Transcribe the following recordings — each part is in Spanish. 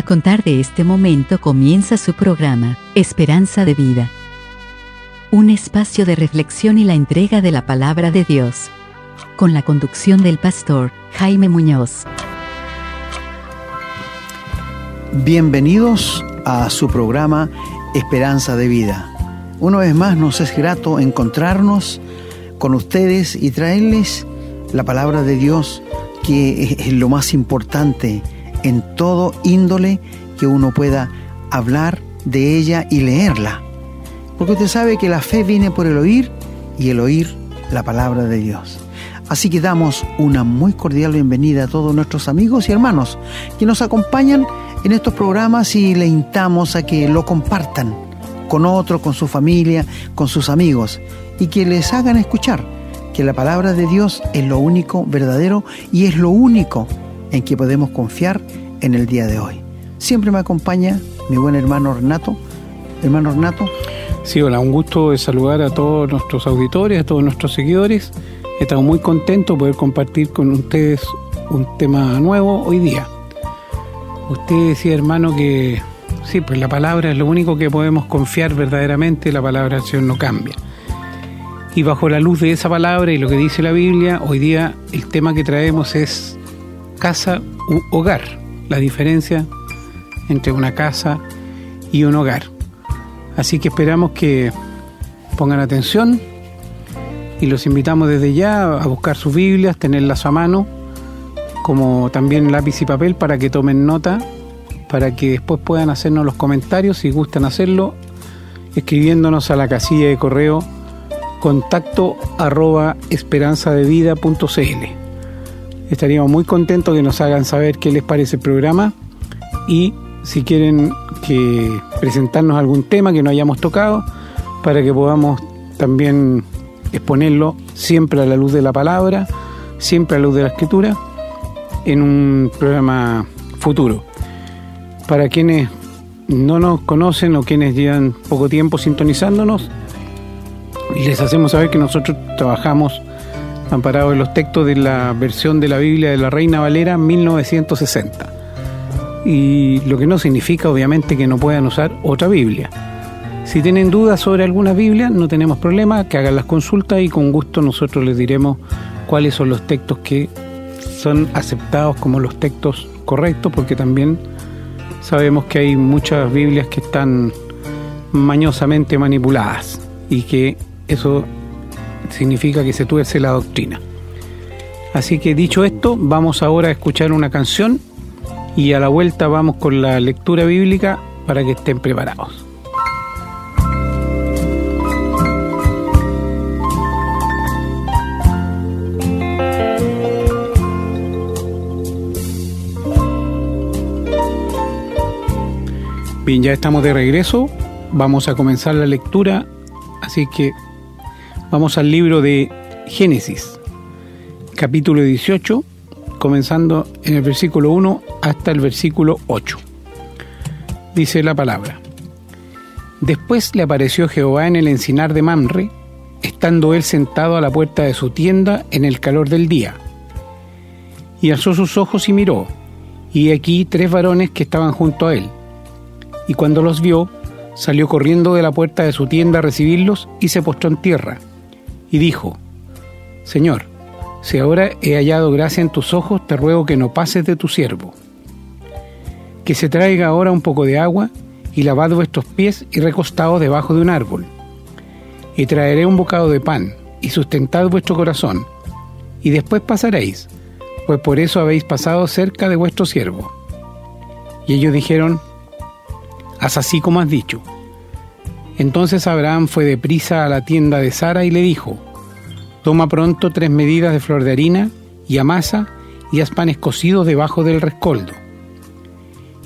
A contar de este momento comienza su programa, Esperanza de Vida. Un espacio de reflexión y la entrega de la palabra de Dios. Con la conducción del pastor Jaime Muñoz. Bienvenidos a su programa Esperanza de Vida. Una vez más nos es grato encontrarnos con ustedes y traerles la palabra de Dios que es lo más importante en todo índole que uno pueda hablar de ella y leerla. Porque usted sabe que la fe viene por el oír y el oír la palabra de Dios. Así que damos una muy cordial bienvenida a todos nuestros amigos y hermanos que nos acompañan en estos programas y le invitamos a que lo compartan con otros, con su familia, con sus amigos y que les hagan escuchar que la palabra de Dios es lo único verdadero y es lo único en que podemos confiar en el día de hoy. Siempre me acompaña mi buen hermano Renato. Hermano Renato. Sí, hola, un gusto saludar a todos nuestros auditores, a todos nuestros seguidores. Estamos muy contentos de poder compartir con ustedes un tema nuevo hoy día. Usted decía, hermano, que sí, pues la palabra es lo único que podemos confiar verdaderamente, la palabra acción no cambia. Y bajo la luz de esa palabra y lo que dice la Biblia, hoy día el tema que traemos es casa u hogar, la diferencia entre una casa y un hogar. Así que esperamos que pongan atención y los invitamos desde ya a buscar sus Biblias, tenerlas a mano, como también lápiz y papel para que tomen nota, para que después puedan hacernos los comentarios si gustan hacerlo, escribiéndonos a la casilla de correo contacto arroba esperanzadevida.cl. Estaríamos muy contentos que nos hagan saber qué les parece el programa y si quieren que presentarnos algún tema que no hayamos tocado para que podamos también exponerlo siempre a la luz de la palabra, siempre a la luz de la escritura, en un programa futuro. Para quienes no nos conocen o quienes llevan poco tiempo sintonizándonos, les hacemos saber que nosotros trabajamos amparado en los textos de la versión de la Biblia de la Reina Valera 1960. Y lo que no significa obviamente que no puedan usar otra Biblia. Si tienen dudas sobre alguna Biblia, no tenemos problema, que hagan las consultas y con gusto nosotros les diremos cuáles son los textos que son aceptados como los textos correctos, porque también sabemos que hay muchas Biblias que están mañosamente manipuladas y que eso significa que se tuerce la doctrina. Así que dicho esto, vamos ahora a escuchar una canción y a la vuelta vamos con la lectura bíblica para que estén preparados. Bien, ya estamos de regreso. Vamos a comenzar la lectura, así que Vamos al libro de Génesis, capítulo 18, comenzando en el versículo 1 hasta el versículo 8. Dice la palabra. Después le apareció Jehová en el encinar de Mamre, estando él sentado a la puerta de su tienda en el calor del día. Y alzó sus ojos y miró, y aquí tres varones que estaban junto a él. Y cuando los vio, salió corriendo de la puerta de su tienda a recibirlos y se postró en tierra y dijo, Señor, si ahora he hallado gracia en tus ojos, te ruego que no pases de tu siervo. Que se traiga ahora un poco de agua y lavad vuestros pies y recostados debajo de un árbol. Y traeré un bocado de pan y sustentad vuestro corazón, y después pasaréis, pues por eso habéis pasado cerca de vuestro siervo. Y ellos dijeron, haz así como has dicho. Entonces Abraham fue deprisa a la tienda de Sara y le dijo, Toma pronto tres medidas de flor de harina y amasa y haz panes cocidos debajo del rescoldo.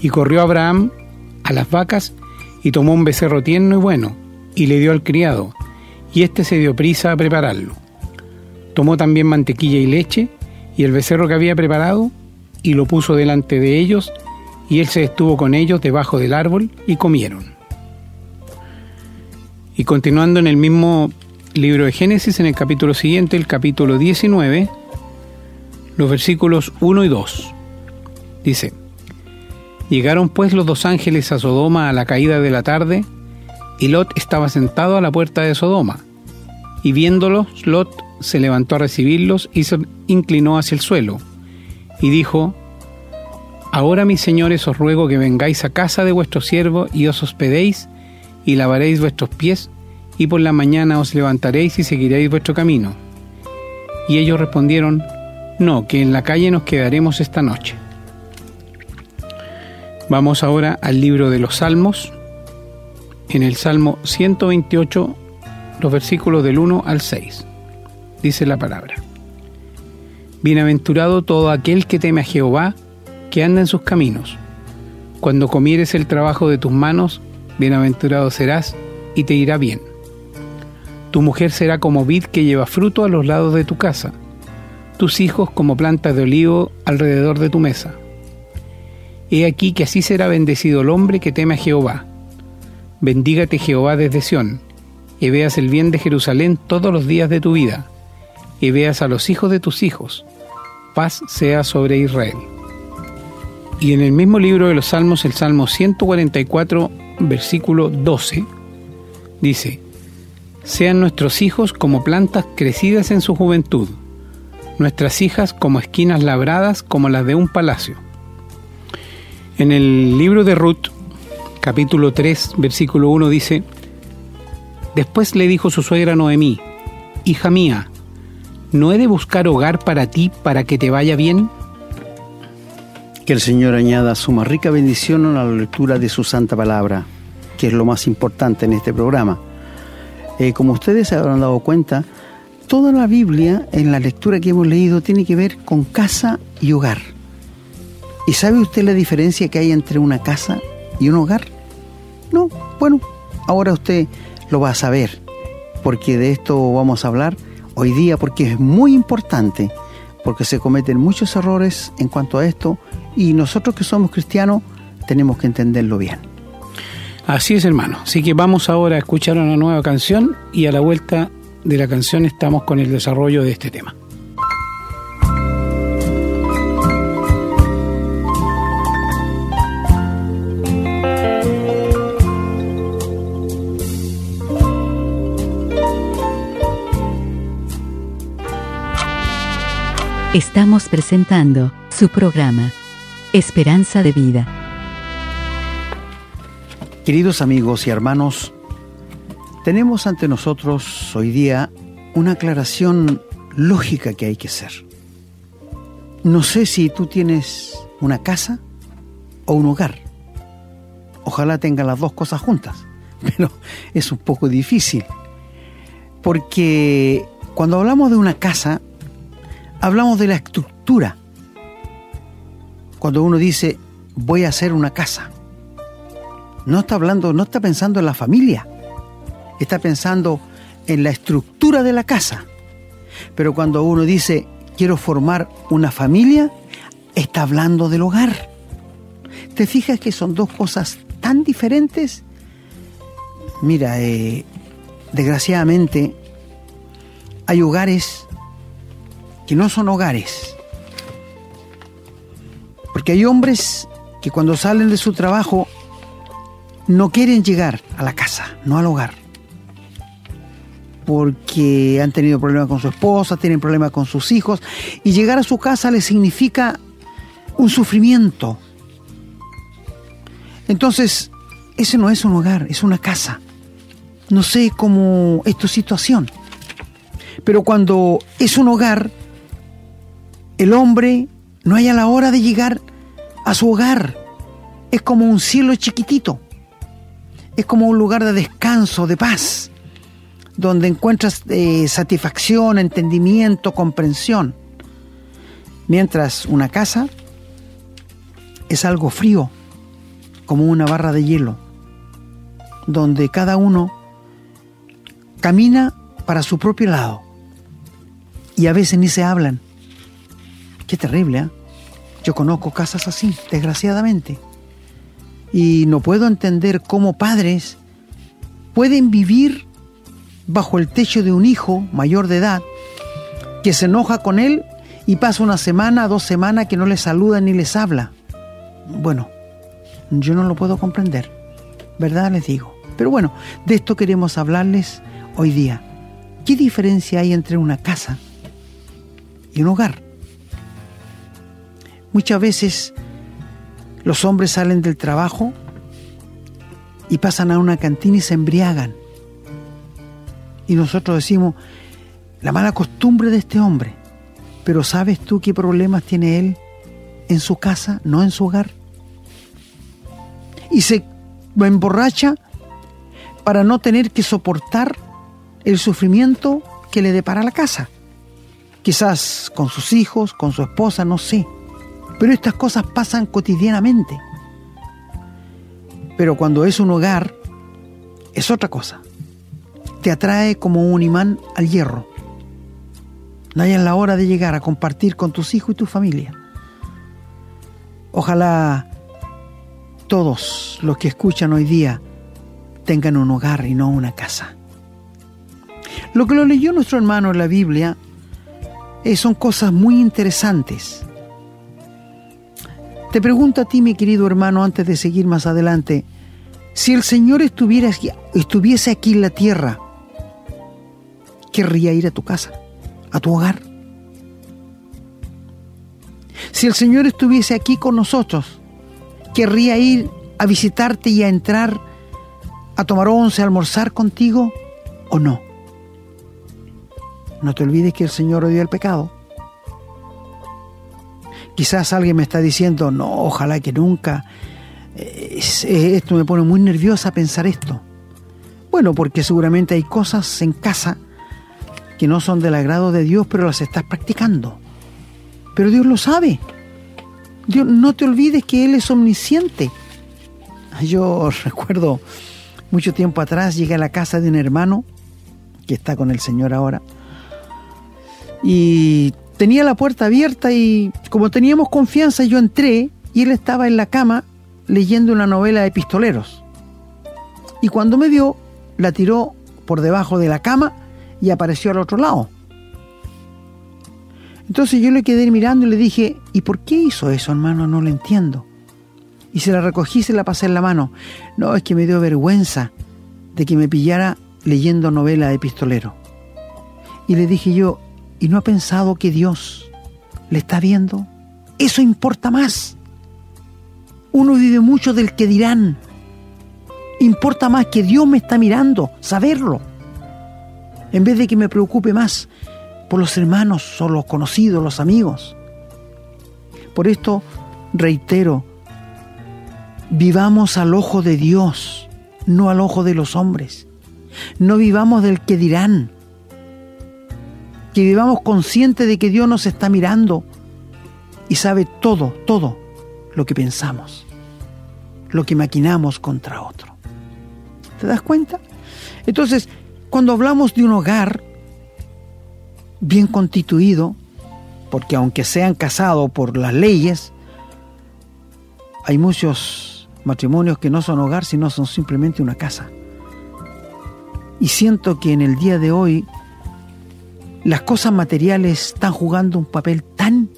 Y corrió Abraham a las vacas y tomó un becerro tierno y bueno y le dio al criado, y éste se dio prisa a prepararlo. Tomó también mantequilla y leche y el becerro que había preparado y lo puso delante de ellos, y él se estuvo con ellos debajo del árbol y comieron. Y continuando en el mismo libro de Génesis, en el capítulo siguiente, el capítulo 19, los versículos 1 y 2. Dice, Llegaron pues los dos ángeles a Sodoma a la caída de la tarde, y Lot estaba sentado a la puerta de Sodoma. Y viéndolos, Lot se levantó a recibirlos y se inclinó hacia el suelo, y dijo, Ahora mis señores os ruego que vengáis a casa de vuestro siervo y os hospedéis, y lavaréis vuestros pies, y por la mañana os levantaréis y seguiréis vuestro camino. Y ellos respondieron, No, que en la calle nos quedaremos esta noche. Vamos ahora al libro de los Salmos, en el Salmo 128, los versículos del 1 al 6. Dice la palabra. Bienaventurado todo aquel que teme a Jehová, que anda en sus caminos. Cuando comieres el trabajo de tus manos, bienaventurado serás y te irá bien. Tu mujer será como vid que lleva fruto a los lados de tu casa, tus hijos como plantas de olivo alrededor de tu mesa. He aquí que así será bendecido el hombre que teme a Jehová. Bendígate Jehová desde Sión, y veas el bien de Jerusalén todos los días de tu vida, y veas a los hijos de tus hijos. Paz sea sobre Israel. Y en el mismo libro de los Salmos, el Salmo 144, versículo 12, dice, Sean nuestros hijos como plantas crecidas en su juventud, nuestras hijas como esquinas labradas como las de un palacio. En el libro de Ruth, capítulo 3, versículo 1 dice, Después le dijo su suegra Noemí, Hija mía, ¿no he de buscar hogar para ti para que te vaya bien? Que el Señor añada su más rica bendición a la lectura de su santa palabra, que es lo más importante en este programa. Eh, como ustedes se habrán dado cuenta, toda la Biblia en la lectura que hemos leído tiene que ver con casa y hogar. ¿Y sabe usted la diferencia que hay entre una casa y un hogar? No, bueno, ahora usted lo va a saber, porque de esto vamos a hablar hoy día, porque es muy importante, porque se cometen muchos errores en cuanto a esto, y nosotros que somos cristianos tenemos que entenderlo bien. Así es, hermano. Así que vamos ahora a escuchar una nueva canción y a la vuelta de la canción estamos con el desarrollo de este tema. Estamos presentando su programa, Esperanza de Vida. Queridos amigos y hermanos, tenemos ante nosotros hoy día una aclaración lógica que hay que hacer. No sé si tú tienes una casa o un hogar. Ojalá tenga las dos cosas juntas, pero es un poco difícil. Porque cuando hablamos de una casa, hablamos de la estructura. Cuando uno dice, voy a hacer una casa, no está hablando, no está pensando en la familia, está pensando en la estructura de la casa. Pero cuando uno dice, quiero formar una familia, está hablando del hogar. ¿Te fijas que son dos cosas tan diferentes? Mira, eh, desgraciadamente hay hogares que no son hogares. Porque hay hombres que cuando salen de su trabajo no quieren llegar a la casa, no al hogar. Porque han tenido problemas con su esposa, tienen problemas con sus hijos, y llegar a su casa les significa un sufrimiento. Entonces, ese no es un hogar, es una casa. No sé cómo es tu situación. Pero cuando es un hogar, el hombre no hay a la hora de llegar a su hogar. Es como un cielo chiquitito. Es como un lugar de descanso, de paz, donde encuentras eh, satisfacción, entendimiento, comprensión. Mientras una casa es algo frío, como una barra de hielo, donde cada uno camina para su propio lado y a veces ni se hablan Qué terrible, ¿eh? Yo conozco casas así, desgraciadamente. Y no puedo entender cómo padres pueden vivir bajo el techo de un hijo mayor de edad que se enoja con él y pasa una semana, dos semanas que no le saluda ni les habla. Bueno, yo no lo puedo comprender. ¿Verdad les digo? Pero bueno, de esto queremos hablarles hoy día. ¿Qué diferencia hay entre una casa y un hogar? Muchas veces los hombres salen del trabajo y pasan a una cantina y se embriagan. Y nosotros decimos, la mala costumbre de este hombre. Pero ¿sabes tú qué problemas tiene él en su casa, no en su hogar? Y se emborracha para no tener que soportar el sufrimiento que le depara la casa. Quizás con sus hijos, con su esposa, no sé. Pero estas cosas pasan cotidianamente. Pero cuando es un hogar, es otra cosa. Te atrae como un imán al hierro. No hay la hora de llegar a compartir con tus hijos y tu familia. Ojalá todos los que escuchan hoy día tengan un hogar y no una casa. Lo que lo leyó nuestro hermano en la Biblia eh, son cosas muy interesantes. Te pregunto a ti, mi querido hermano, antes de seguir más adelante, si el Señor estuviera estuviese aquí en la tierra, ¿querría ir a tu casa, a tu hogar? Si el Señor estuviese aquí con nosotros, ¿querría ir a visitarte y a entrar a tomar once, a almorzar contigo o no? No te olvides que el Señor odió el pecado. Quizás alguien me está diciendo, no, ojalá que nunca. esto me pone muy nerviosa pensar esto. Bueno, porque seguramente hay cosas en casa que no son del agrado de Dios, pero las estás practicando. Pero Dios lo sabe. Dios, no te olvides que Él es omnisciente. Yo recuerdo mucho tiempo atrás llegué a la casa de un hermano que está con el Señor ahora y tenía la puerta abierta y como teníamos confianza yo entré y él estaba en la cama leyendo una novela de pistoleros. Y cuando me vio, la tiró por debajo de la cama y apareció al otro lado. Entonces yo le quedé mirando y le dije, ¿y por qué hizo eso, hermano? No lo entiendo. Y se la recogí y se la pasé en la mano. No, es que me dio vergüenza de que me pillara leyendo novela de pistolero. Y le dije yo, y no ha pensado que Dios le está viendo, eso importa más. Uno vive mucho del que dirán. Importa más que Dios me está mirando, saberlo. En vez de que me preocupe más por los hermanos o los conocidos, los amigos. Por esto reitero, vivamos al ojo de Dios, no al ojo de los hombres. No vivamos del que dirán, que vivamos conscientes de que Dios nos está mirando y sabe todo, todo lo que pensamos, lo que maquinamos contra otro. ¿Te das cuenta? Entonces, cuando hablamos de un hogar bien constituido, porque aunque sean casados por las leyes, hay muchos matrimonios que no son hogar, sino son simplemente una casa. Y siento que en el día de hoy las cosas materiales están jugando un papel tan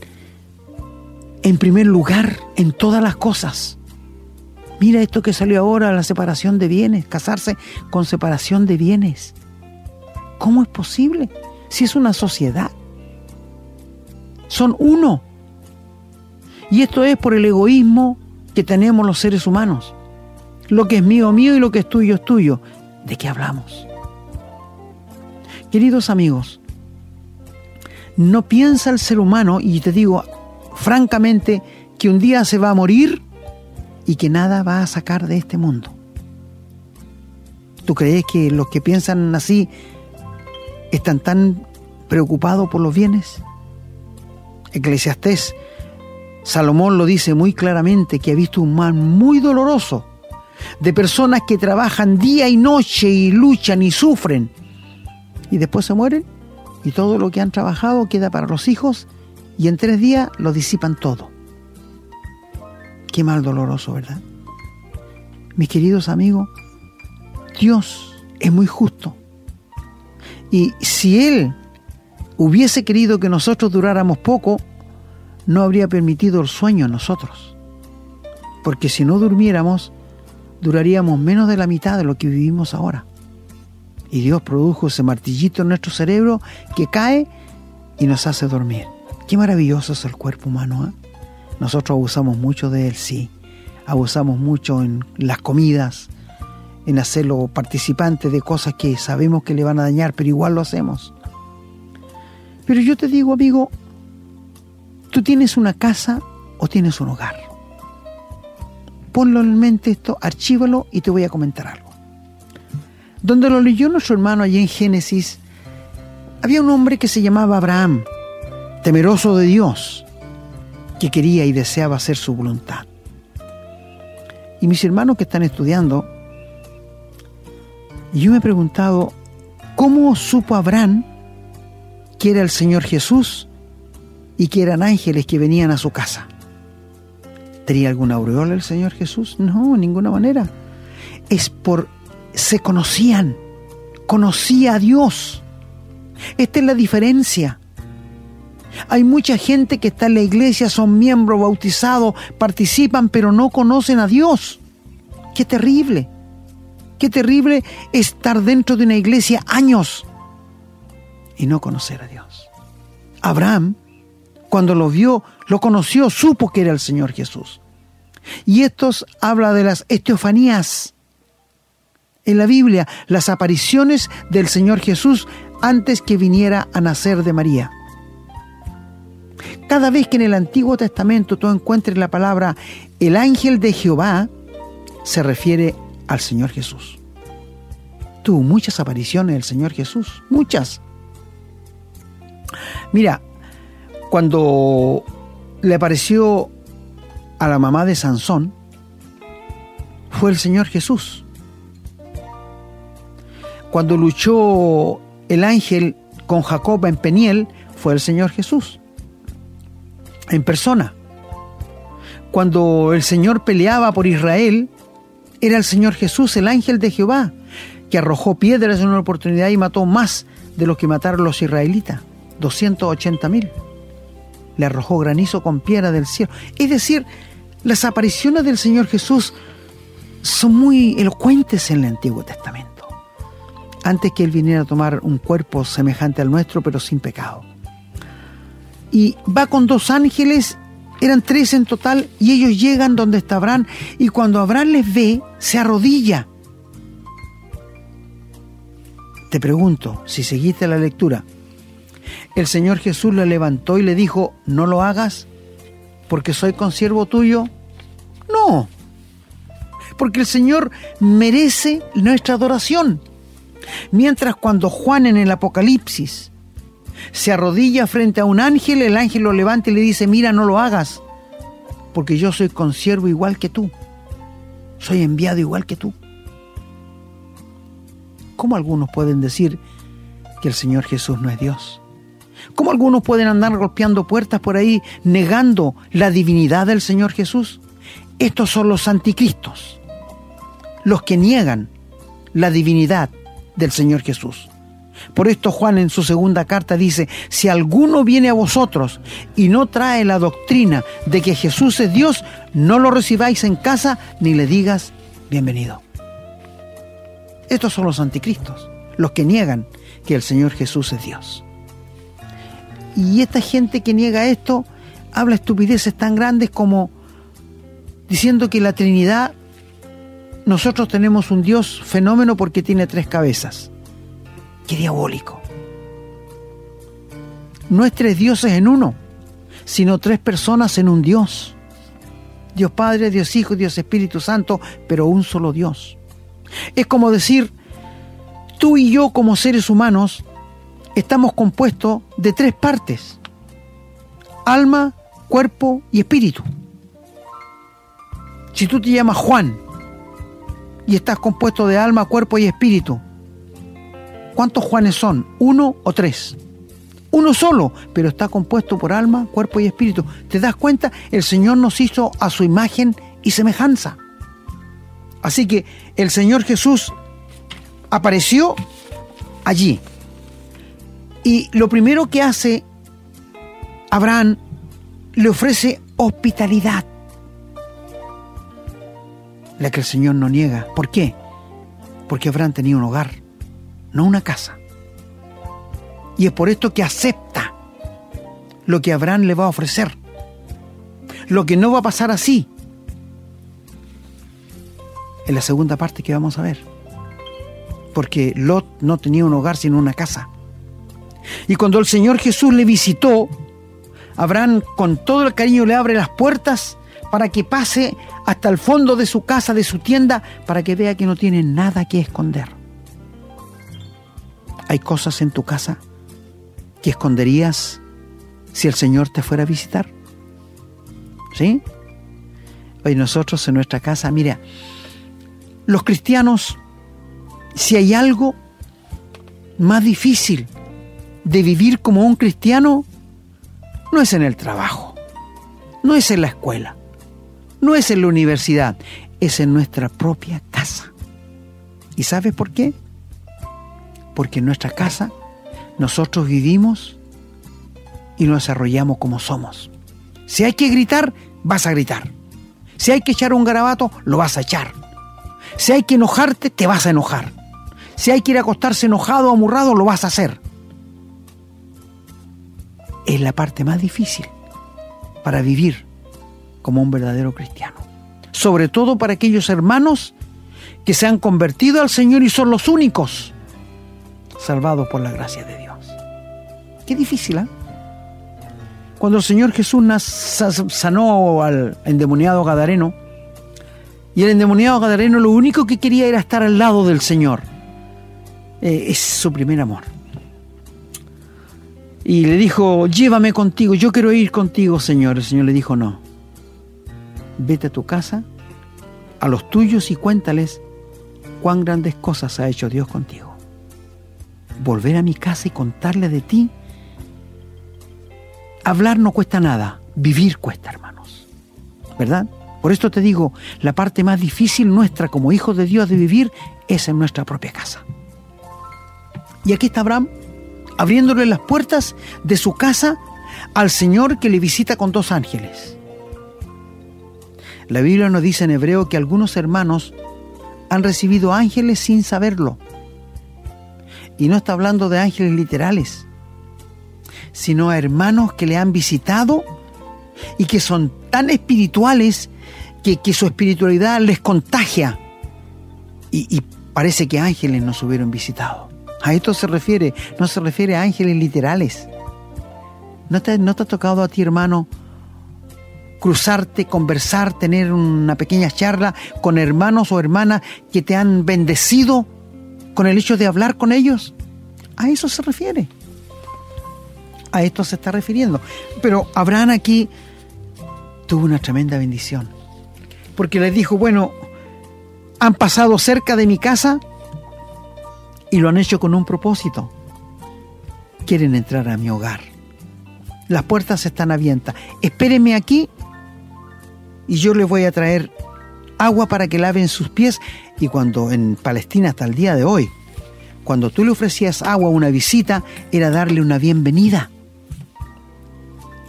en primer lugar en todas las cosas. Mira esto que salió ahora, la separación de bienes, casarse con separación de bienes. ¿Cómo es posible? Si es una sociedad. Son uno. Y esto es por el egoísmo que tenemos los seres humanos. Lo que es mío, mío y lo que es tuyo, es tuyo. ¿De qué hablamos? Queridos amigos, no piensa el ser humano, y te digo francamente, que un día se va a morir y que nada va a sacar de este mundo. ¿Tú crees que los que piensan así están tan preocupados por los bienes? Eclesiastés, Salomón lo dice muy claramente, que ha visto un mal muy doloroso de personas que trabajan día y noche y luchan y sufren y después se mueren y todo lo que han trabajado queda para los hijos y en tres días lo disipan todo. Qué mal doloroso, ¿verdad? Mis queridos amigos, Dios es muy justo. Y si Él hubiese querido que nosotros duráramos poco, no habría permitido el sueño nosotros. porque si no durmiéramos, duraríamos menos de la mitad de lo que vivimos ahora. Y Dios produjo ese martillito en nuestro cerebro que cae y nos hace dormir. Qué maravilloso es el cuerpo humano. ¿eh? Nosotros abusamos mucho de él, sí. Abusamos mucho en las comidas, en hacerlo participante de cosas que sabemos que le van a dañar, pero igual lo hacemos. Pero yo te digo, amigo, tú tienes una casa o tienes un hogar. Ponlo en mente esto, archívalo y te voy a comentar algo. Donde lo leyó nuestro hermano allí en Génesis, había un hombre que se llamaba Abraham, temeroso de Dios, que quería y deseaba hacer su voluntad. Y mis hermanos que están estudiando, yo me he preguntado, ¿cómo supo Abraham que era el Señor Jesús y que eran ángeles que venían a su casa? ¿Tenía alguna aureola el Señor Jesús? No, en ninguna manera. Es por... se conocían, conocía a Dios. Esta es la diferencia. Hay mucha gente que está en la iglesia, son miembros bautizados, participan, pero no conocen a Dios. Qué terrible. Qué terrible estar dentro de una iglesia años y no conocer a Dios. Abraham, cuando lo vio, lo conoció, supo que era el Señor Jesús. Y estos habla de las esteofanías. En la Biblia, las apariciones del Señor Jesús antes que viniera a nacer de María. Cada vez que en el Antiguo Testamento tú encuentres la palabra el ángel de Jehová, se refiere al Señor Jesús. Tuvo muchas apariciones del Señor Jesús, muchas. Mira, cuando le apareció a la mamá de Sansón, fue el Señor Jesús. Cuando luchó el ángel con Jacob en Peniel, fue el Señor Jesús, en persona. Cuando el Señor peleaba por Israel, era el Señor Jesús, el ángel de Jehová, que arrojó piedras en una oportunidad y mató más de los que mataron los israelitas, 280 mil. Le arrojó granizo con piedra del cielo. Es decir, las apariciones del Señor Jesús son muy elocuentes en el Antiguo Testamento. Antes que Él viniera a tomar un cuerpo semejante al nuestro, pero sin pecado. Y va con dos ángeles eran tres en total y ellos llegan donde está Abraham y cuando Abraham les ve, se arrodilla. Te pregunto, si seguiste la lectura, el Señor Jesús le levantó y le dijo, no lo hagas porque soy consiervo tuyo. No, porque el Señor merece nuestra adoración. Mientras cuando Juan en el Apocalipsis se arrodilla frente a un ángel, el ángel lo levanta y le dice, mira, no lo hagas, porque yo soy consiervo igual que tú, soy enviado igual que tú. ¿Cómo algunos pueden decir que el Señor Jesús no es Dios? ¿Cómo algunos pueden andar golpeando puertas por ahí negando la divinidad del Señor Jesús? Estos son los anticristos, los que niegan la divinidad del Señor Jesús. Por esto Juan en su segunda carta dice, si alguno viene a vosotros y no trae la doctrina de que Jesús es Dios, no lo recibáis en casa ni le digas bienvenido. Estos son los anticristos, los que niegan que el Señor Jesús es Dios. Y esta gente que niega esto habla estupideces tan grandes como diciendo que la Trinidad, nosotros tenemos un Dios fenómeno porque tiene tres cabezas. Qué diabólico. No es tres dioses en uno, sino tres personas en un Dios. Dios Padre, Dios Hijo, Dios Espíritu Santo, pero un solo Dios. Es como decir, tú y yo como seres humanos estamos compuestos de tres partes. Alma, cuerpo y espíritu. Si tú te llamas Juan y estás compuesto de alma, cuerpo y espíritu, ¿Cuántos Juanes son? ¿Uno o tres? Uno solo, pero está compuesto por alma, cuerpo y espíritu. ¿Te das cuenta? El Señor nos hizo a su imagen y semejanza. Así que el Señor Jesús apareció allí. Y lo primero que hace Abraham le ofrece hospitalidad. La que el Señor no niega. ¿Por qué? Porque Abraham tenía un hogar, no una casa. Y es por esto que acepta lo que Abraham le va a ofrecer. Lo que no va a pasar así. En la segunda parte que vamos a ver. Porque Lot no tenía un hogar sino una casa. Y cuando el Señor Jesús le visitó, Abraham con todo el cariño le abre las puertas para que pase hasta el fondo de su casa, de su tienda, para que vea que no tiene nada que esconder. Hay cosas en tu casa que esconderías si el Señor te fuera a visitar. ¿Sí? Hoy nosotros en nuestra casa, mira, los cristianos, si hay algo más difícil de vivir como un cristiano, no es en el trabajo, no es en la escuela, no es en la universidad, es en nuestra propia casa. ¿Y sabes por qué? Porque en nuestra casa nosotros vivimos y nos desarrollamos como somos. Si hay que gritar, vas a gritar. Si hay que echar un garabato, lo vas a echar. Si hay que enojarte, te vas a enojar. Si hay que ir a acostarse enojado o amurrado, lo vas a hacer. Es la parte más difícil para vivir como un verdadero cristiano. Sobre todo para aquellos hermanos que se han convertido al Señor y son los únicos salvados por la gracia de Dios. Qué difícil, ¿eh? Cuando el Señor Jesús sanó al endemoniado Gadareno, y el endemoniado Gadareno lo único que quería era estar al lado del Señor. Eh, es su primer amor. Y le dijo, llévame contigo, yo quiero ir contigo, Señor. El Señor le dijo, no. Vete a tu casa, a los tuyos y cuéntales cuán grandes cosas ha hecho Dios contigo. Volver a mi casa y contarle de ti. Hablar no cuesta nada, vivir cuesta, hermanos. ¿Verdad? Por esto te digo, la parte más difícil nuestra como hijos de Dios de vivir es en nuestra propia casa. Y aquí está Abraham, abriéndole las puertas de su casa al Señor que le visita con dos ángeles. La Biblia nos dice en hebreo que algunos hermanos han recibido ángeles sin saberlo. Y no está hablando de ángeles literales, sino a hermanos que le han visitado y que son tan espirituales que, su espiritualidad les contagia. Y, parece que ángeles nos hubieron visitado. A esto se refiere, no se refiere a ángeles literales. ¿No te, ¿No te ha tocado a ti, hermano, cruzarte, conversar, tener una pequeña charla con hermanos o hermanas que te han bendecido con el hecho de hablar con ellos? A eso se refiere. A esto se está refiriendo. Pero Abraham aquí tuvo una tremenda bendición porque les dijo, bueno, han pasado cerca de mi casa y lo han hecho con un propósito. Quieren entrar a mi hogar. Las puertas están abiertas. Espérenme aquí y yo les voy a traer agua para que laven sus pies. Y cuando en Palestina hasta el día de hoy, cuando tú le ofrecías agua a una visita, era darle una bienvenida.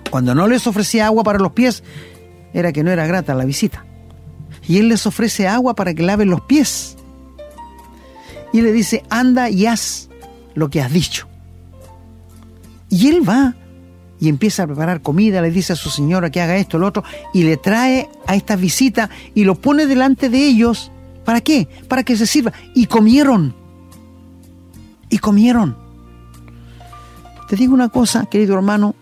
Cuando no les ofrecía agua para los pies, era que no era grata la visita y él les ofrece agua para que laven los pies. Y le dice, anda y haz lo que has dicho. Y él va y empieza a preparar comida, le dice a su señora que haga esto, lo otro, y le trae a esta visita y lo pone delante de ellos. ¿Para qué? Para que se sirva. Y comieron. Y comieron. Te digo una cosa, querido hermano.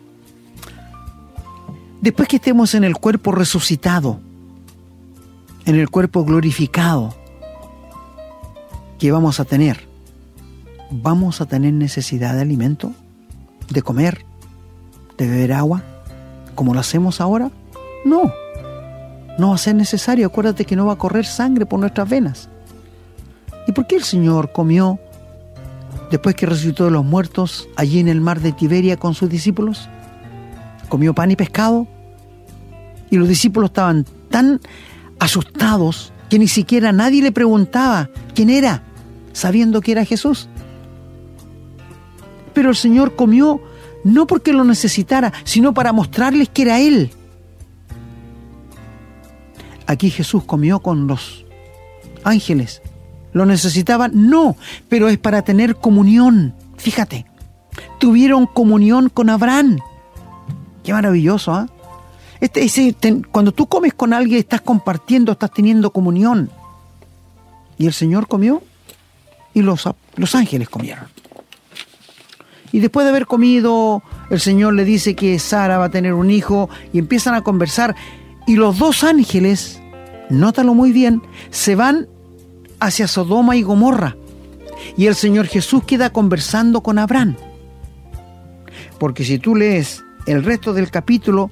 Después que estemos en el cuerpo resucitado, en el cuerpo glorificado que vamos a tener, ¿vamos a tener necesidad de alimento? ¿De comer? ¿De beber agua? ¿Como lo hacemos ahora? No, no va a ser necesario. Acuérdate que no va a correr sangre por nuestras venas. ¿Y por qué el Señor comió después que resucitó de los muertos allí en el mar de Tiberia con sus discípulos? Comió pan y pescado y los discípulos estaban tan asustados que ni siquiera nadie le preguntaba quién era, sabiendo que era Jesús. Pero el Señor comió no porque lo necesitara, sino para mostrarles que era Él. Aquí Jesús comió con los ángeles. ¿Lo necesitaban? No, pero es para tener comunión. Fíjate, tuvieron comunión con Abraham. Qué maravilloso, ¿ah? Este, cuando tú comes con alguien, estás compartiendo, estás teniendo comunión. Y el Señor comió y los, los ángeles comieron. Y después de haber comido, el Señor le dice que Sara va a tener un hijo y empiezan a conversar. Y los dos ángeles, nótalo muy bien, se van hacia Sodoma y Gomorra. Y el Señor Jesús queda conversando con Abraham. Porque si tú lees el resto del capítulo,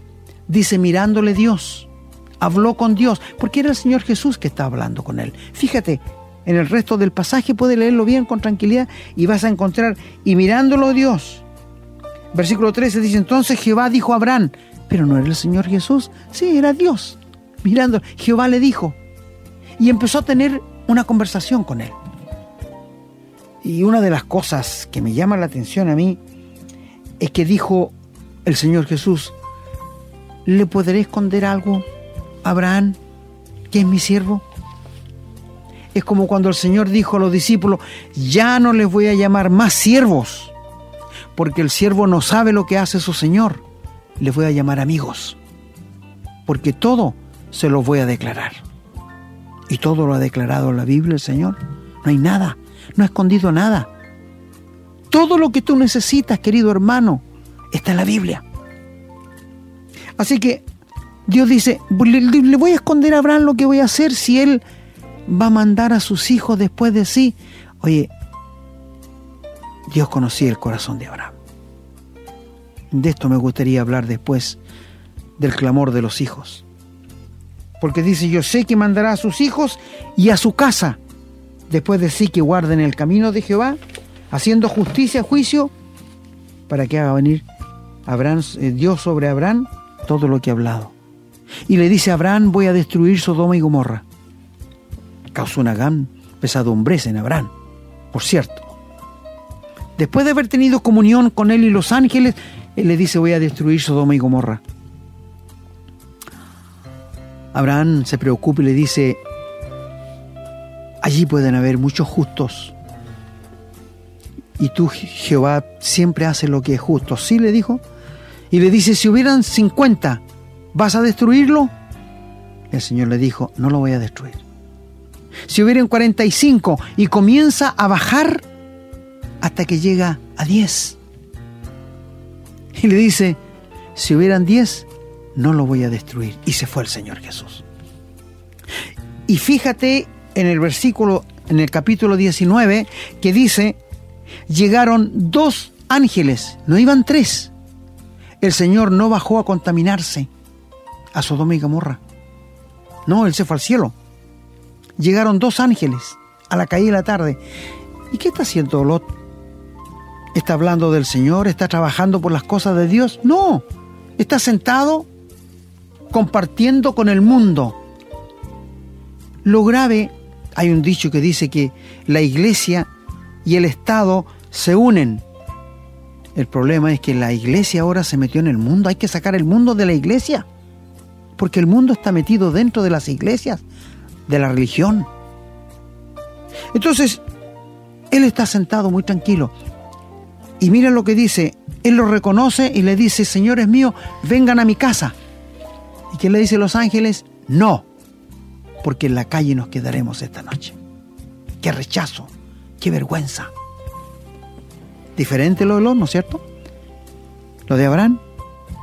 dice mirándole Dios, habló con Dios, porque era el Señor Jesús que estaba hablando con él. Fíjate, en el resto del pasaje puede leerlo bien con tranquilidad y vas a encontrar, y mirándolo Dios. Versículo 13 dice, entonces Jehová dijo a Abraham, pero no era el Señor Jesús, sí, era Dios. Mirando, Jehová le dijo, y empezó a tener una conversación con él. Y una de las cosas que me llama la atención a mí es que dijo el Señor Jesús, ¿le podré esconder algo a Abraham, que es mi siervo? Es como cuando el Señor dijo a los discípulos, ya no les voy a llamar más siervos, porque el siervo no sabe lo que hace su Señor. Les voy a llamar amigos, porque todo se los voy a declarar. Y todo lo ha declarado la Biblia el Señor. No hay nada, no ha escondido nada. Todo lo que tú necesitas, querido hermano, está en la Biblia. Así que Dios dice, le, voy a esconder a Abraham lo que voy a hacer si él va a mandar a sus hijos después de sí. Oye, Dios conocía el corazón de Abraham. De esto me gustaría hablar después del clamor de los hijos. Porque dice, yo sé que mandará a sus hijos y a su casa, después de sí que guarden el camino de Jehová, haciendo justicia, juicio, para que haga venir eh, Dios sobre Abraham todo lo que ha hablado. Y le dice a Abraham, voy a destruir Sodoma y Gomorra causó una gran pesadumbreza en Abraham. Por cierto, después de haber tenido comunión con él y los ángeles, él le dice, voy a destruir Sodoma y Gomorra. Abraham se preocupa y le dice, allí pueden haber muchos justos. Y tú, Jehová, siempre haces lo que es justo. Sí, le dijo. Y le dice, si hubieran 50, ¿vas a destruirlo? El Señor le dijo, no lo voy a destruir si hubiera un 45 y comienza a bajar hasta que llega a 10. Y le dice, si hubieran 10, no lo voy a destruir. Y se fue el Señor Jesús. Y fíjate en el versículo, en el capítulo 19, que dice, llegaron dos ángeles, no iban tres. El Señor no bajó a contaminarse a Sodoma y Gomorra. No, Él se fue al cielo llegaron dos ángeles a la caída de la tarde. ¿Y qué está haciendo Lot? ¿Está hablando del Señor? ¿Está trabajando por las cosas de Dios? No, está sentado compartiendo con el mundo. Lo grave, hay un dicho que dice que la iglesia y el Estado se unen. El problema es que la iglesia ahora se metió en el mundo. Hay que sacar el mundo de la iglesia. Porque el mundo está metido dentro de las iglesias de la religión. Entonces, él está sentado muy tranquilo. Y mira lo que dice. Él lo reconoce y le dice, señores míos, vengan a mi casa. ¿Y qué le dice los ángeles? No, porque en la calle nos quedaremos esta noche. Qué rechazo, qué vergüenza. Diferente lo de Lot, ¿no es cierto? Lo de Abraham,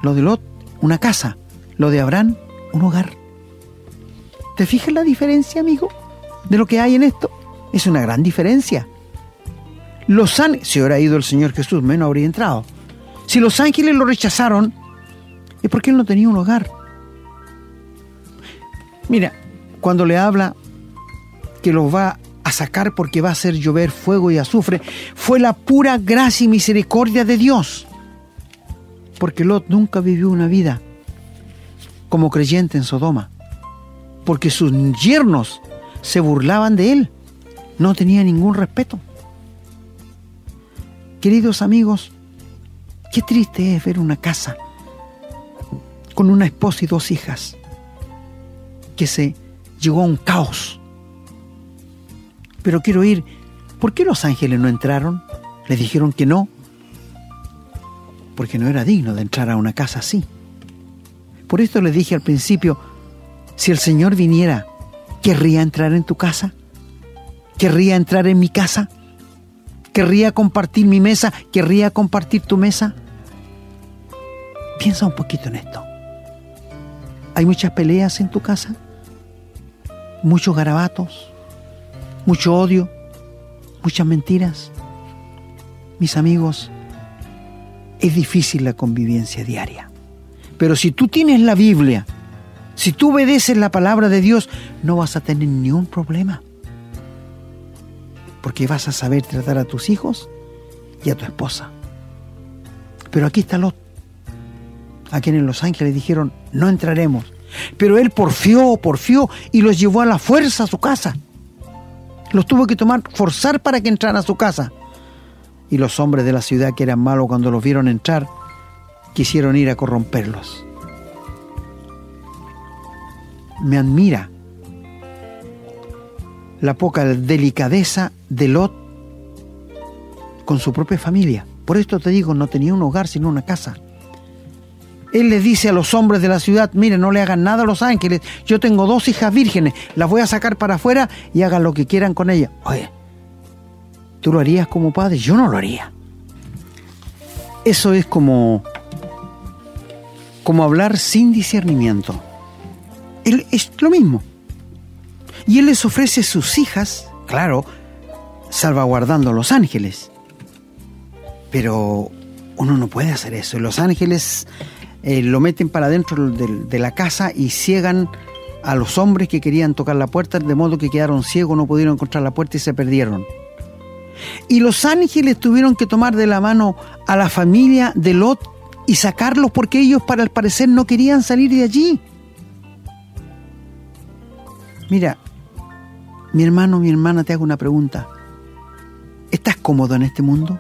lo de Lot, una casa. Lo de Abraham, un hogar. ¿Te fijas la diferencia, amigo? De lo que hay en esto. Es una gran diferencia. Los ángeles, si hubiera ido el Señor Jesús, menos habría entrado. Si los ángeles lo rechazaron, es porque él no tenía un hogar. Mira, cuando le habla que los va a sacar porque va a hacer llover fuego y azufre, fue la pura gracia y misericordia de Dios. Porque Lot nunca vivió una vida como creyente en Sodoma porque sus yernos se burlaban de él. No tenía ningún respeto. Queridos amigos, qué triste es ver una casa con una esposa y dos hijas que se llegó a un caos pero quiero ir. ¿Por qué los ángeles no entraron? Le dijeron que no, porque no era digno de entrar a una casa así. Por esto le dije al principio, si el Señor viniera, ¿querría entrar en tu casa? ¿Querría entrar en mi casa? ¿Querría compartir mi mesa? ¿Querría compartir tu mesa? Piensa un poquito en esto. ¿Hay muchas peleas en tu casa? ¿Muchos garabatos? ¿Mucho odio? ¿Muchas mentiras? Mis amigos, es difícil la convivencia diaria. Pero si tú tienes la Biblia, si tú obedeces la palabra de Dios, no vas a tener ni un problema porque vas a saber tratar a tus hijos y a tu esposa. Pero aquí está Lot, a quienes los ángeles dijeron, no entraremos. Pero él porfió, porfió y los llevó a la fuerza a su casa. Los tuvo que tomar, forzar para que entraran a su casa. Y los hombres de la ciudad que eran malos cuando los vieron entrar, quisieron ir a corromperlos. Me admira la poca delicadeza de Lot con su propia familia. Por esto te digo, no tenía un hogar sino una casa. Él le dice a los hombres de la ciudad, miren, no le hagan nada a los ángeles, yo tengo dos hijas vírgenes, las voy a sacar para afuera y hagan lo que quieran con ellas. Oye, ¿tú lo harías como padre? Yo no lo haría. Eso es como, como hablar sin discernimiento. Es lo mismo. Y él les ofrece sus hijas, claro, salvaguardando a los ángeles. Pero uno no puede hacer eso. Los ángeles eh, lo meten para dentro de, la casa y ciegan a los hombres que querían tocar la puerta, de modo que quedaron ciegos, no pudieron encontrar la puerta y se perdieron. Y los ángeles tuvieron que tomar de la mano a la familia de Lot y sacarlos porque ellos, para el parecer, no querían salir de allí. Mira, mi hermano, mi hermana, te hago una pregunta. ¿Estás cómodo en este mundo?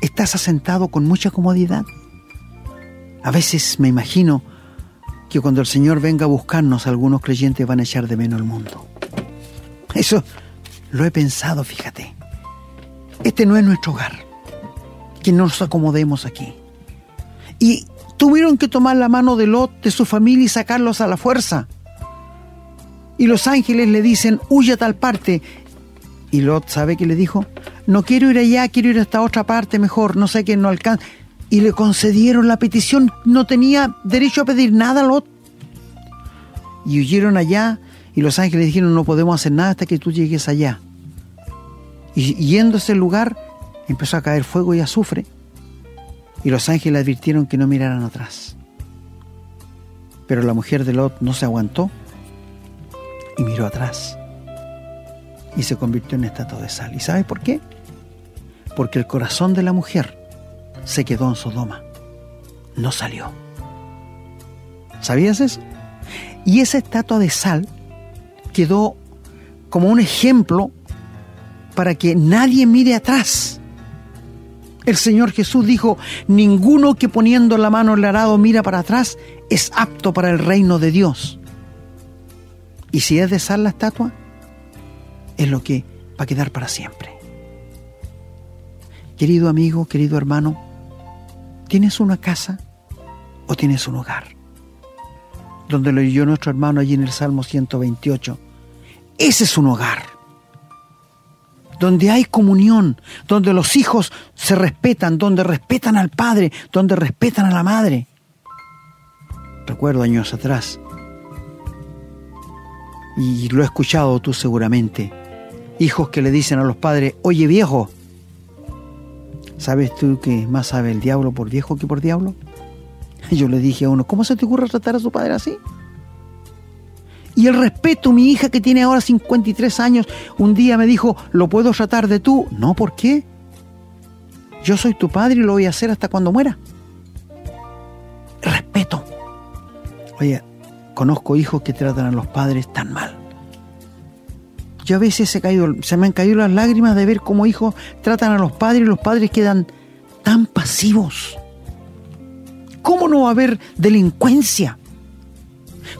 ¿Estás asentado con mucha comodidad? A veces me imagino que cuando el Señor venga a buscarnos, algunos creyentes van a echar de menos el mundo. Eso lo he pensado, fíjate. Este no es nuestro hogar. Que no nos acomodemos aquí. Y tuvieron que tomar la mano de Lot, de su familia y sacarlos a la fuerza. Y los ángeles le dicen, huye a tal parte. Y Lot, ¿sabe qué le dijo? No quiero ir allá, quiero ir a esta otra parte mejor, no sé qué no alcanza. Y le concedieron la petición, no tenía derecho a pedir nada a Lot. Y huyeron allá y los ángeles dijeron, no podemos hacer nada hasta que tú llegues allá. Y yendo a ese lugar, empezó a caer fuego y azufre. Y los ángeles advirtieron que no miraran atrás. Pero la mujer de Lot no se aguantó y miró atrás y se convirtió en estatua de sal. ¿Y sabe por qué? Porque el corazón de la mujer se quedó en Sodoma, no salió. ¿Sabías eso? Y esa estatua de sal quedó como un ejemplo para que nadie mire atrás. El Señor Jesús dijo, ninguno que poniendo la mano en el arado mira para atrás es apto para el reino de Dios. Y si es de sal la estatua, es lo que va a quedar para siempre. Querido amigo, querido hermano, ¿tienes una casa o tienes un hogar? Donde lo leyó nuestro hermano allí en el Salmo 128. Ese es un hogar. Donde hay comunión, donde los hijos se respetan, donde respetan al padre, donde respetan a la madre. Recuerdo años atrás, y lo he escuchado tú seguramente, hijos que le dicen a los padres, oye viejo, ¿sabes tú que más sabe el diablo por viejo que por diablo? Yo le dije a uno, ¿cómo se te ocurre tratar a su padre así? Y el respeto, mi hija que tiene ahora 53 años, un día me dijo, ¿lo puedo tratar de tú? No, ¿por qué? Yo soy tu padre y lo voy a hacer hasta cuando muera. Respeto. Oye, Conozco hijos que tratan a los padres tan mal. Yo a veces se, caído, se me han caído las lágrimas de ver cómo hijos tratan a los padres y los padres quedan tan pasivos. ¿Cómo no va a haber delincuencia?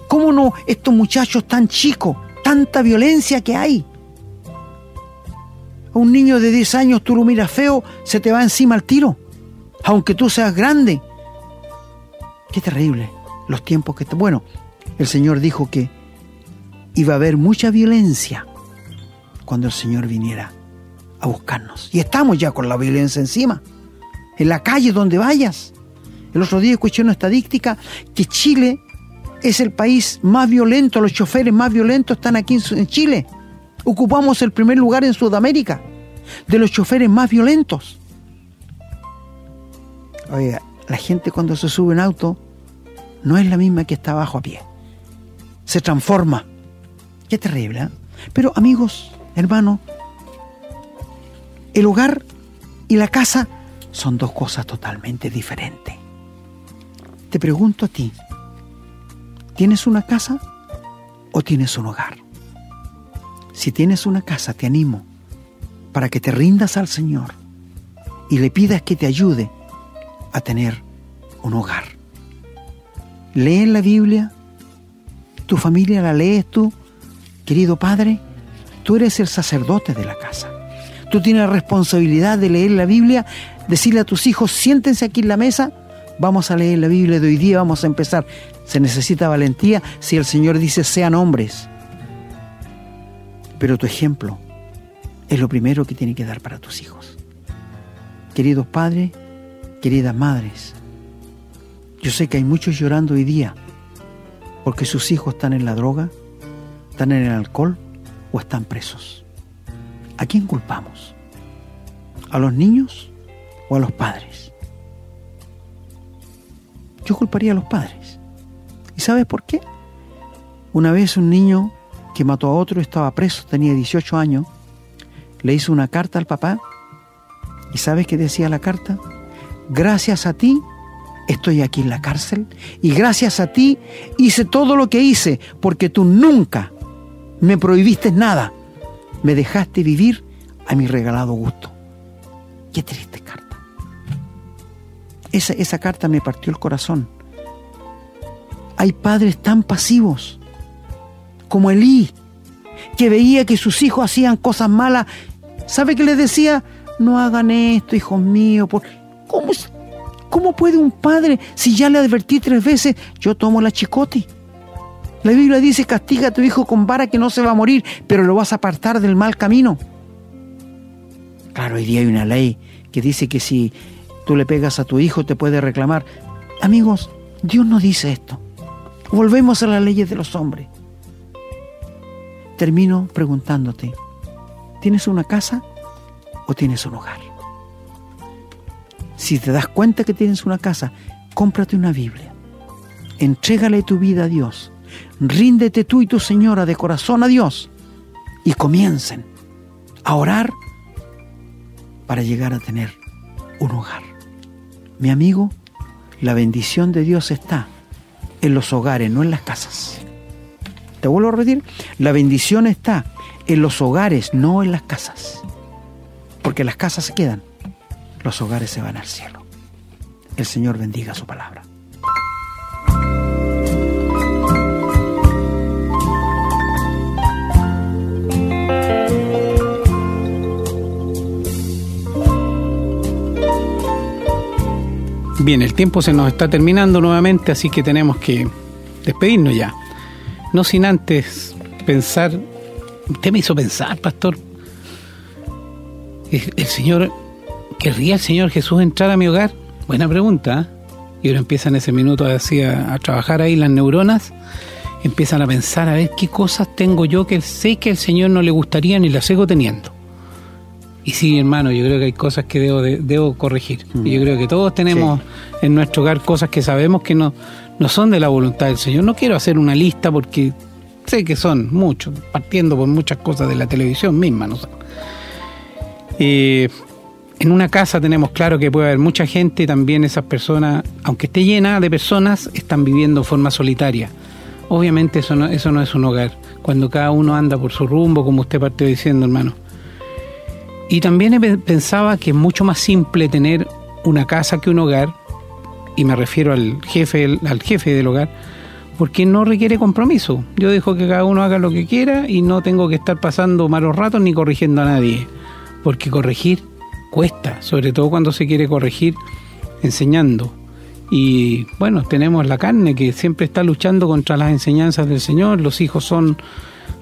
¿Cómo no estos muchachos tan chicos, tanta violencia que hay? A un niño de 10 años tú lo miras feo, se te va encima al tiro. Aunque tú seas grande. Qué terrible los tiempos que... Bueno, el Señor dijo que iba a haber mucha violencia cuando el Señor viniera a buscarnos. Y estamos ya con la violencia encima. En la calle donde vayas. El otro día escuché una estadística que Chile es el país más violento, los choferes más violentos están aquí en Chile. Ocupamos el primer lugar en Sudamérica de los choferes más violentos. Oiga, la gente cuando se sube en auto no es la misma que está abajo a pie. Se transforma. Qué terrible. ¿eh? Pero amigos, hermanos, el hogar y la casa son dos cosas totalmente diferentes. Te pregunto a ti, ¿tienes una casa o tienes un hogar? Si tienes una casa, te animo para que te rindas al Señor y le pidas que te ayude a tener un hogar. Lee la Biblia, tu familia la lees tú, querido Padre, tú eres el sacerdote de la casa. Tú tienes la responsabilidad de leer la Biblia, decirle a tus hijos, siéntense aquí en la mesa, vamos a leer la Biblia de hoy día, vamos a empezar. Se necesita valentía si el Señor dice sean hombres, pero tu ejemplo es lo primero que tiene que dar para tus hijos. Queridos padres, queridas madres, yo sé que hay muchos llorando hoy día porque sus hijos están en la droga, están en el alcohol o están presos. ¿A quién culpamos? ¿A los niños o a los padres? Yo culparía a los padres. ¿Y sabes por qué? Una vez un niño que mató a otro, estaba preso, tenía 18 años, le hizo una carta al papá y ¿sabes qué decía la carta? Gracias a ti estoy aquí en la cárcel y gracias a ti hice todo lo que hice porque tú nunca me prohibiste nada, me dejaste vivir a mi regalado gusto. Qué triste carta. Esa, esa carta me partió el corazón. Hay padres tan pasivos como Elí, que veía que sus hijos hacían cosas malas. ¿Sabe qué les decía? No hagan esto, hijos míos. ¿Cómo, ¿Cómo puede un padre, si ya le advertí tres veces, yo tomo la chicote? La Biblia dice, castiga a tu hijo con vara que no se va a morir, pero lo vas a apartar del mal camino. Claro, hoy día hay una ley que dice que si tú le pegas a tu hijo te puede reclamar. Amigos, Dios no dice esto. Volvemos a las leyes de los hombres termino preguntándote, ¿tienes una casa o tienes un hogar? Si te das cuenta que tienes una casa, cómprate una Biblia. Entrégale tu vida a Dios. Ríndete tú y tu señora de corazón a Dios y comiencen a orar para llegar a tener un hogar. Mi amigo, la bendición de Dios está en los hogares, no en las casas. Te vuelvo a repetir, la bendición está en los hogares, no en las casas. Porque las casas se quedan, los hogares se van al cielo. El Señor bendiga su palabra. Bien, el tiempo se nos está terminando nuevamente, así que tenemos que despedirnos ya. No sin antes pensar, usted me hizo pensar, pastor, el, Señor, ¿querría el Señor Jesús entrar a mi hogar? Buena pregunta. ¿eh? Y ahora empiezan ese minuto así a, a, trabajar ahí las neuronas, empiezan a pensar a ver qué cosas tengo yo que sé que el Señor no le gustaría ni las sigo teniendo. Y sí, hermano, yo creo que hay cosas que debo, debo corregir. Y yo creo que todos tenemos en nuestro hogar cosas que sabemos que no, no son de la voluntad del Señor. No quiero hacer una lista porque sé que son muchos, partiendo por muchas cosas de la televisión misma. ¿no? Eh, en una casa tenemos claro que puede haber mucha gente y también esas personas, aunque esté llena de personas, están viviendo de forma solitaria. Obviamente eso no, eso no es un hogar, cuando cada uno anda por su rumbo, como usted partió diciendo, hermano. Y también pensaba que es mucho más simple tener una casa que un hogar, y me refiero al jefe, al jefe del hogar, porque no requiere compromiso. Yo dejo que cada uno haga lo que quiera y no tengo que estar pasando malos ratos ni corrigiendo a nadie. porque corregir cuesta, sobre todo cuando se quiere corregir enseñando. Y bueno, tenemos la carne que siempre está luchando contra las enseñanzas del Señor, los hijos son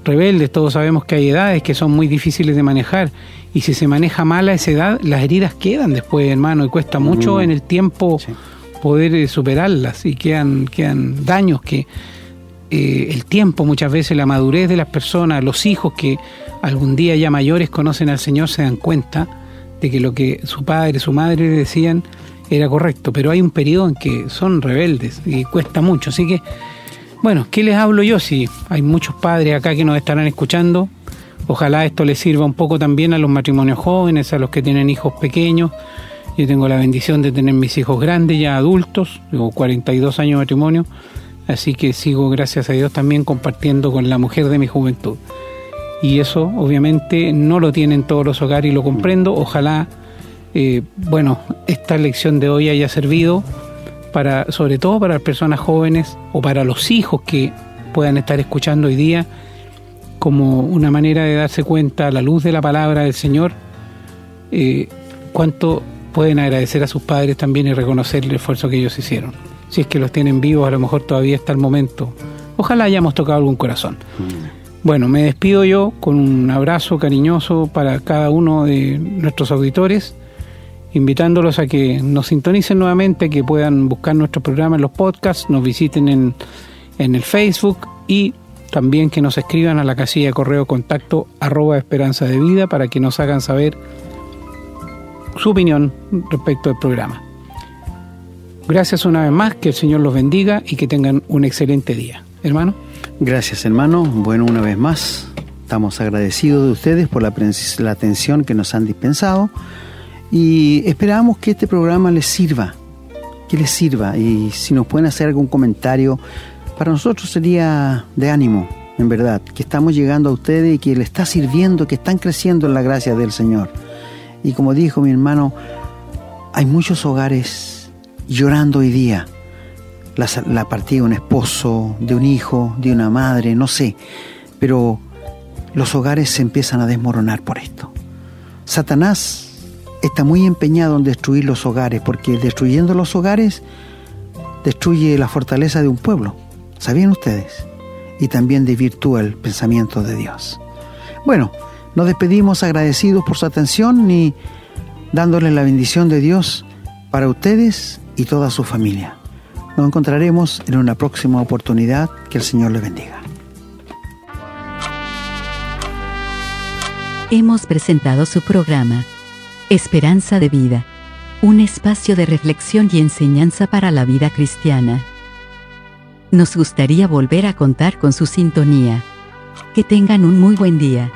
rebeldes, todos sabemos que hay edades que son muy difíciles de manejar y si se maneja mal a esa edad, las heridas quedan después, hermano, y cuesta mucho mm. en el tiempo poder eh, superarlas y quedan, quedan daños que eh, el tiempo muchas veces, la madurez de las personas, los hijos que algún día ya mayores conocen al Señor se dan cuenta de que lo que su padre, su madre decían era correcto, pero hay un periodo en que son rebeldes y cuesta mucho, así que bueno, ¿qué les hablo yo? Si hay muchos padres acá que nos estarán escuchando, ojalá esto les sirva un poco también a los matrimonios jóvenes, a los que tienen hijos pequeños. Yo tengo la bendición de tener mis hijos grandes, ya adultos, tengo 42 años de matrimonio, así que sigo, gracias a Dios, también compartiendo con la mujer de mi juventud. Y eso, obviamente, no lo tienen todos los hogares y lo comprendo. Ojalá, eh, bueno, esta lección de hoy haya servido para, sobre todo para las personas jóvenes o para los hijos que puedan estar escuchando hoy día, como una manera de darse cuenta a la luz de la palabra del Señor, eh, cuánto pueden agradecer a sus padres también y reconocer el esfuerzo que ellos hicieron. Si es que los tienen vivos, a lo mejor todavía está el momento. Ojalá hayamos tocado algún corazón. Mm. Bueno, me despido yo con un abrazo cariñoso para cada uno de nuestros auditores invitándolos a que nos sintonicen nuevamente, que puedan buscar nuestro programa en los podcasts, nos visiten en, en el Facebook y también que nos escriban a la casilla correo contacto arroba esperanza de vida para que nos hagan saber su opinión respecto al programa. Gracias una vez más, que el Señor los bendiga y que tengan un excelente día. Hermano. Gracias hermano, bueno una vez más, estamos agradecidos de ustedes por la, atención que nos han dispensado. Y esperamos que este programa les sirva, que les sirva. Y si nos pueden hacer algún comentario, para nosotros sería de ánimo, en verdad, que estamos llegando a ustedes y que les está sirviendo, que están creciendo en la gracia del Señor. Y como dijo mi hermano, hay muchos hogares llorando hoy día. La, partida de un esposo, de un hijo, de una madre, no sé. Pero los hogares se empiezan a desmoronar por esto. Satanás está muy empeñado en destruir los hogares, porque destruyendo los hogares destruye la fortaleza de un pueblo. ¿Sabían ustedes? Y también desvirtúa el pensamiento de Dios. Bueno, nos despedimos agradecidos por su atención y dándoles la bendición de Dios para ustedes y toda su familia. Nos encontraremos en una próxima oportunidad. Que el Señor les bendiga. Hemos presentado su programa Esperanza de vida. Un espacio de reflexión y enseñanza para la vida cristiana. Nos gustaría volver a contar con su sintonía. Que tengan un muy buen día.